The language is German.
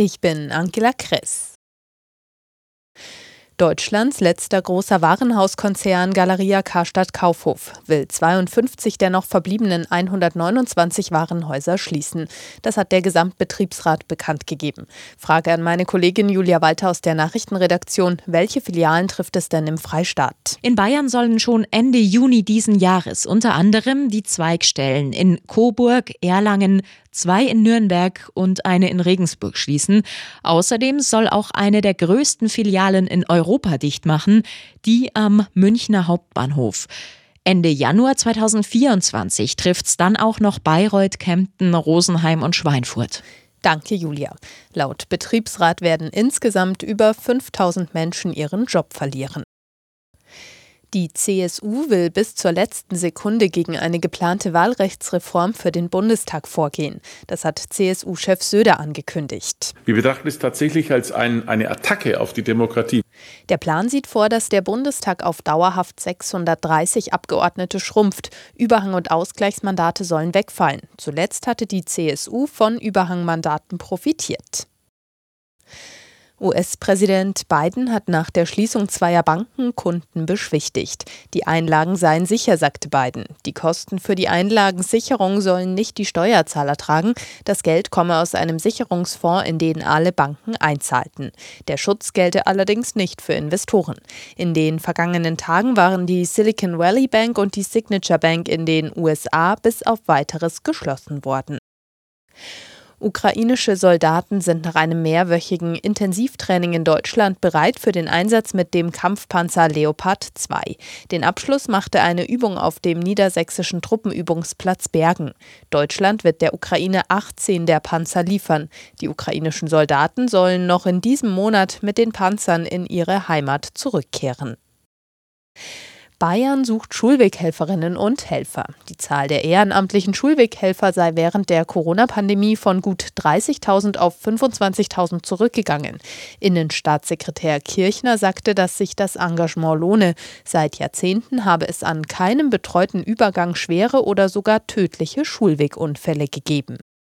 Ich bin Angela Kress. Deutschlands letzter großer Warenhauskonzern Galeria Karstadt Kaufhof will 52 der noch verbliebenen 129 Warenhäuser schließen. Das hat der Gesamtbetriebsrat bekannt gegeben. Frage an meine Kollegin Julia Walter aus der Nachrichtenredaktion. Welche Filialen trifft es denn im Freistaat? In Bayern sollen schon Ende Juni diesen Jahres unter anderem die Zweigstellen in Coburg, Erlangen, zwei in Nürnberg und eine in Regensburg schließen. Außerdem soll auch eine der größten Filialen in Europa dicht machen, die am Münchner Hauptbahnhof. Ende Januar 2024 trifft es dann auch noch Bayreuth, Kempten, Rosenheim und Schweinfurt. Danke, Julia. Laut Betriebsrat werden insgesamt über 5000 Menschen ihren Job verlieren. Die CSU will bis zur letzten Sekunde gegen eine geplante Wahlrechtsreform für den Bundestag vorgehen. Das hat CSU-Chef Söder angekündigt. Wir betrachten es tatsächlich als ein, eine Attacke auf die Demokratie. Der Plan sieht vor, dass der Bundestag auf dauerhaft 630 Abgeordnete schrumpft. Überhang- und Ausgleichsmandate sollen wegfallen. Zuletzt hatte die CSU von Überhangmandaten profitiert. US-Präsident Biden hat nach der Schließung zweier Banken Kunden beschwichtigt. Die Einlagen seien sicher, sagte Biden. Die Kosten für die Einlagensicherung sollen nicht die Steuerzahler tragen. Das Geld komme aus einem Sicherungsfonds, in den alle Banken einzahlten. Der Schutz gelte allerdings nicht für Investoren. In den vergangenen Tagen waren die Silicon Valley Bank und die Signature Bank in den USA bis auf weiteres geschlossen worden. Ukrainische Soldaten sind nach einem mehrwöchigen Intensivtraining in Deutschland bereit für den Einsatz mit dem Kampfpanzer Leopard 2. Den Abschluss machte eine Übung auf dem niedersächsischen Truppenübungsplatz Bergen. Deutschland wird der Ukraine 18 der Panzer liefern. Die ukrainischen Soldaten sollen noch in diesem Monat mit den Panzern in ihre Heimat zurückkehren. Bayern sucht Schulweghelferinnen und Helfer. Die Zahl der ehrenamtlichen Schulweghelfer sei während der Corona-Pandemie von gut 30.000 auf 25.000 zurückgegangen. Innenstaatssekretär Kirchner sagte, dass sich das Engagement lohne. Seit Jahrzehnten habe es an keinem betreuten Übergang schwere oder sogar tödliche Schulwegunfälle gegeben.